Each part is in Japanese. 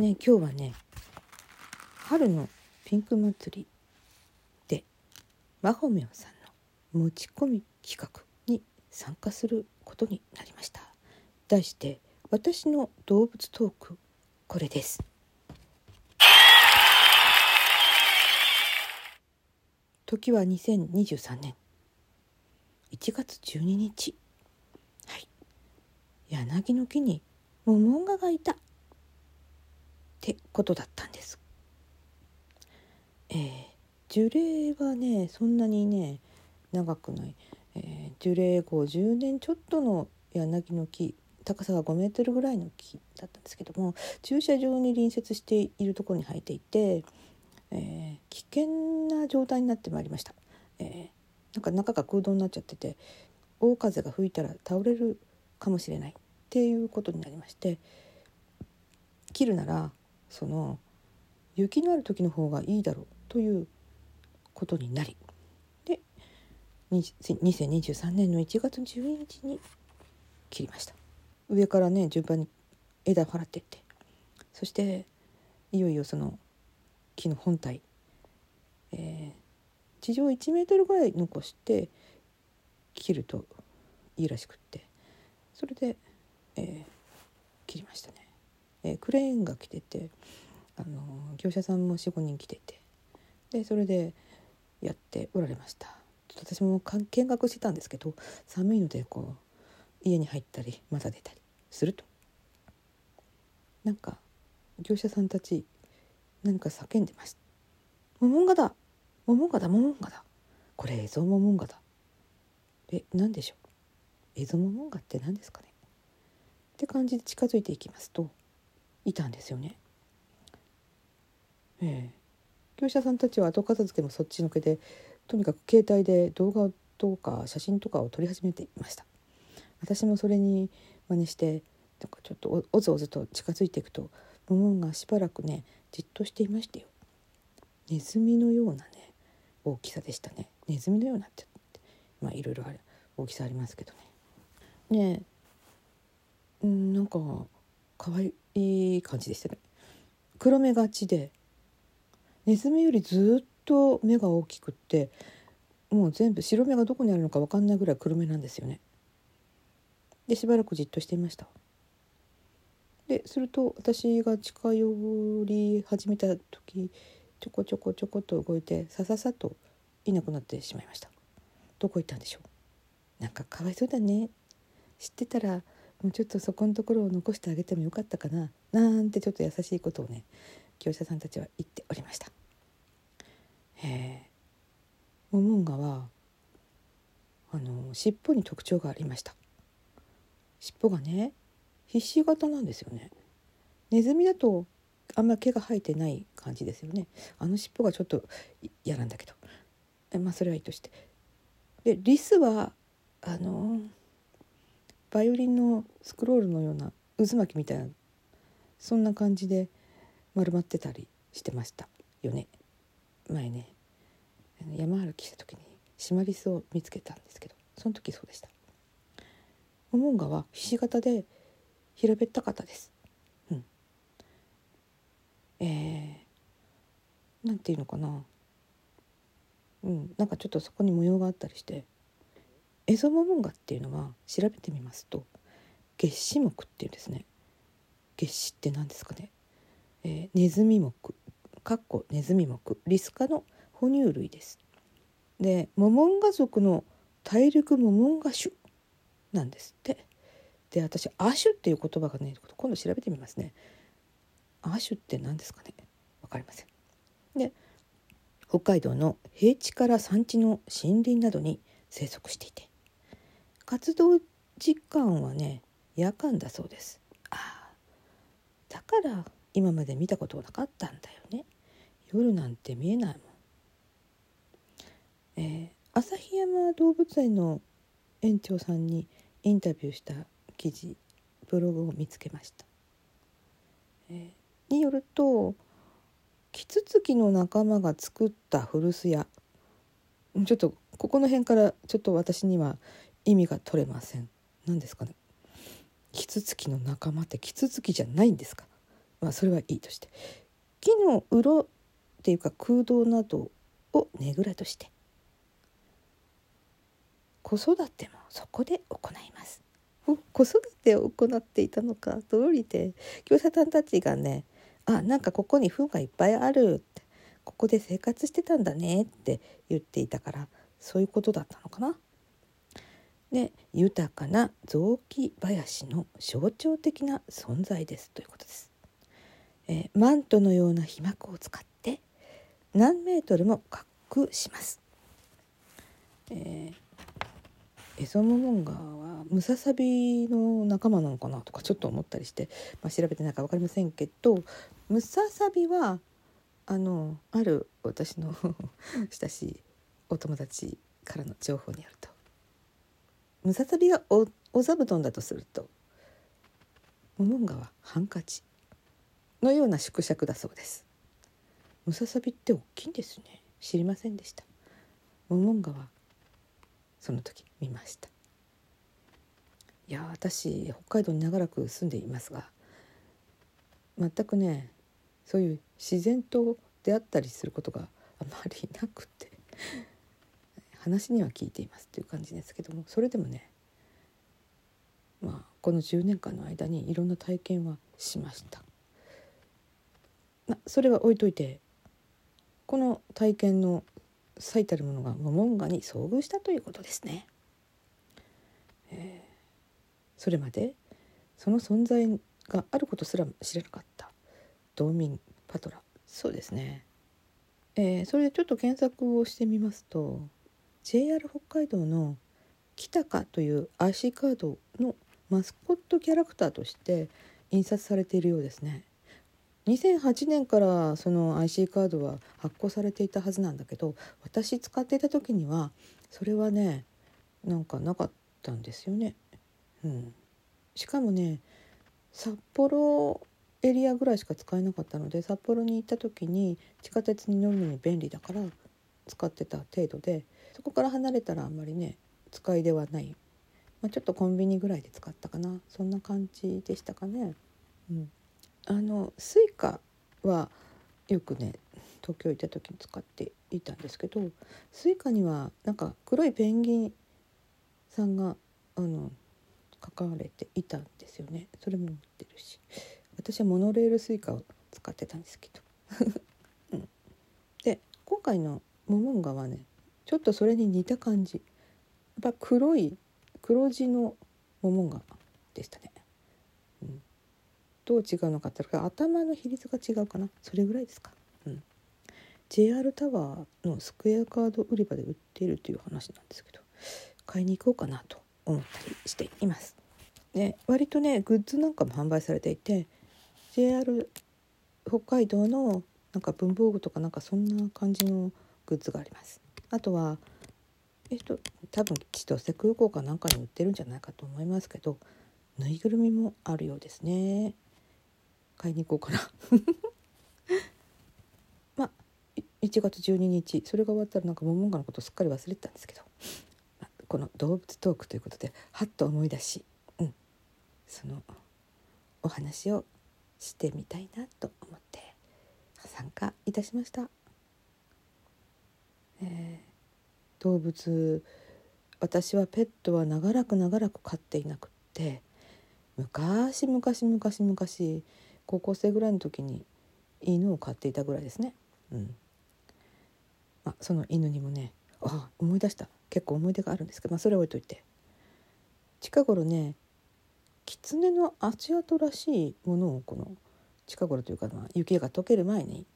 ね今日はね春のピンク祭りでマホメオさんの持ち込み企画に参加することになりました。題して私の動物トークこれです。時は2023年。1月12日。はい。柳の木にモモンガがいた。ってことだったんです。えー、樹齢はねそんなにね長くない、えー、樹齢50年ちょっとの柳の木高さが5メートルぐらいの木だったんですけども駐車場に隣接しているところに生えていて、えー、危険な状態になってまいりました、えー、なんか中が空洞になっちゃってて大風が吹いたら倒れるかもしれないっていうことになりまして切るならその雪のある時の方がいいだろうということになりで2023年の1月12日に切りました。上からね順番に枝を払っていって。そしていよいよその木の本体、えー、地上1メートルぐらい残して切るといいらしくって。それで、えー、切りましたね、えー、クレーンが来ててあの業者さんも45人来ててでそれでやっておられました。私も見学してたんですけど寒いのでこう家に入ったりまた出たりすると。なんか業者さんたち何か叫んでました「モモンガだ。モモンガだ。モモンガだ。これ映像モモンガだ」え何でしょう。映像モモンガって何ですかね。って感じで近づいていきますといたんですよね。ええ。業者さんたちは後片付けもそっちのけでとにかく携帯で動画とか写真とかを撮り始めていました。私もそれに真似してなんかちょっとおずおずと近づいていくとモモンがしばらくねじっとしていましたよ。ネズミのようなね大きさでしたね。ネズミのようなってまあいろいろある大きさありますけどね。ねえ。んなんか可愛い。いい感じでしたね黒目がちでネズミよりずっと目が大きくってもう全部白目がどこにあるのか分かんないぐらい黒目なんですよね。でしばらくじっとしていました。ですると私が近寄り始めた時ちょこちょこちょこと動いてさささといなくなってしまいました。どこ行ったんでしょうなんかかわいそうだね知ってたらもうちょっとそこのところを残してあげてもよかったかな。なんてちょっと優しいことをね業者さんたちは言っておりました。え。モモンガはあの尻尾に特徴がありました。尻尾がねひし形なんですよね。ネズミだとあんま毛が生えてない感じですよね。あの尻尾がちょっと嫌なんだけど。えまあそれはいいとして。でリスはあのバイオリンのスクロールのような渦巻きみたいなそんな感じで丸まってたりしてましたよね。前ね山歩きした時にシマリスを見つけたんですけどその時そうでした。モモンガはひし形で平べったかったです。うん。えー、なんていうのかな。うんなんかちょっとそこに模様があったりしてエゾモモンガっていうのは調べてみますと月子目っていうんですね月子って何ですかねえー、ネズミ目かっこネズミ目リス科の哺乳類です。でモモンガ族の大陸モモンガ種なんですって。で私亜種っていう言葉がね今度調べてみますね。亜種って何ですかねわかりません。で北海道の平地から山地の森林などに生息していて活動時間はね夜間だそうです。あだから今まで見たことなかったんだよね。夜なんて見えないもん、えー、旭山動物園の園長さんにインタビューした記事ブログを見つけました、えー、によるとキツツキの仲間が作った古巣屋。ちょっとここの辺からちょっと私には意味が取れません。何ですかね。キツツキの仲間ってキツツキじゃないんですか。まあそれはいいとして。木の鱗っていうか空洞などをねぐらとして。子育てもそこで行います。子育てを行っていたのか。通りで。業者さんたちがねあなんかここに糞がいっぱいあるって。ここで生活してたんだねって言っていたからそういうことだったのかな。で豊かな雑木林の象徴的な存在ですということです。えー、マントのような皮膜を使って何メートルも滑空します。えー、エゾモモンガはムササビの仲間なのかなとかちょっと思ったりして、まあ、調べてないか分かりませんけどムササビはあのある私の 親しいお友達からの情報によるとムササビがおお座布団だとするとモモンガはハンカチのような縮尺だそうです。ムササビって大きいんですね。知りませんでした。モモンガはその時見ました。いや私北海道に長らく住んでいますが全くねそういう自然と出会ったりすることがあまりなくて。話には聞いていますっていう感じですけどもそれでもねまあこの10年間の間にいろんな体験はしました。まあ、それは置いといてこの体験の最たるものがモモンガに遭遇したということですね。えー、それまでその存在があることすら知らなかった道民パトラそうですね、えー、それでちょっと検索をしてみますと JR 北海道の北かという IC カードのマスコットキャラクターとして印刷されているようですね2008年からその IC カードは発行されていたはずなんだけど私使っていた時にはそれはねなんかなかったんですよね。うん、しかもね札幌エリアぐらいしか使えなかったので札幌に行った時に地下鉄に乗るのに便利だから使ってた程度でそこから離れたらあんまりね使いではない、まあ、ちょっとコンビニぐらいで使ったかな。そんな感じでしたかね。うん、あのスイカはよくね東京行った時に使っていたんですけどスイカにはなんか黒いペンギンさんがあの書かれていたんですよね。それも持ってるし。私はモノレールスイカを使ってたんですけど、うん、で今回のモモンガはねちょっとそれに似た感じ。やっぱ黒い黒地のモモンガでしたね、うん、どう違うのかって頭の比率が違うかな。それぐらいですか、うん、JR タワーのスクエアカード売り場で売っているという話なんですけど買いに行こうかなと思ったりしています。で割とねグッズなんかも販売されていて JR 北海道のなんか文房具とかなんかそんな感じのグッズがあります。あとはえっと多分千歳空港かなんかに売ってるんじゃないかと思いますけどぬいぐるみもあるようですね。買いに行こうかな。まあ1月12日それが終わったらなんかモモンガのことすっかり忘れてたんですけどこの動物トークということではっと思い出し、うん、そのお話をしてみたいなと思って参加いたしました。えー、動物私はペットは長らく長らく飼っていなくって昔昔昔昔高校生ぐらいの時に犬を飼っていたぐらいですね。うん。まあ、その犬にもねあ思い出した。結構思い出があるんですけど、まあ、それ置いといて。近頃ね狐の足跡らしいものをこの近頃というか、まあ、雪が溶ける前に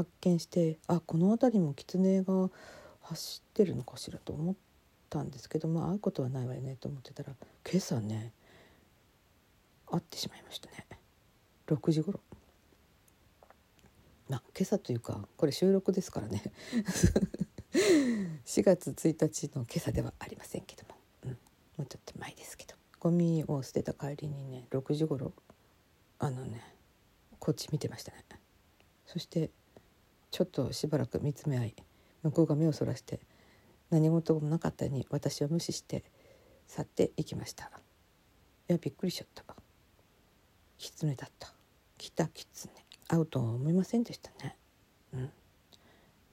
発見してあこの辺りも狐が走ってるのかしらと思ったんですけどまあ会うことはないわよねと思ってたら今朝ね会ってしまいましたね。6時頃。まあ今朝というかこれ収録ですからね。4月1日の今朝ではありませんけども、うん、もうちょっと前ですけど。ゴミを捨てた帰りにね6時頃あのねこっち見てましたね。そしてちょっとしばらく見つめ合い向こうが目をそらして何事もなかったように私を無視して去っていきました。いやびっくりしちゃった。狐だった。キタキツネ会うとは思いませんでしたね。うん。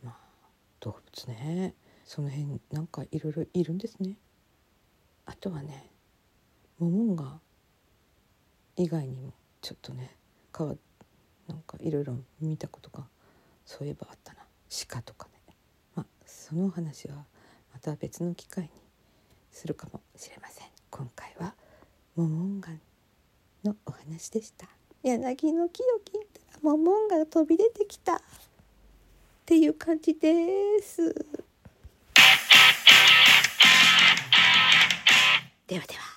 まあ動物ね。その辺なんかいろいろいるんですね。あとはねモモンガ。以外にもちょっとね川なんかいろいろ見たことがそういえばあったな。鹿とかね。まあその話はまた別の機会にするかもしれません。今回はモモンガのお話でした。柳の木を切ったらモモンガが飛び出てきた。っていう感じです。ではでは。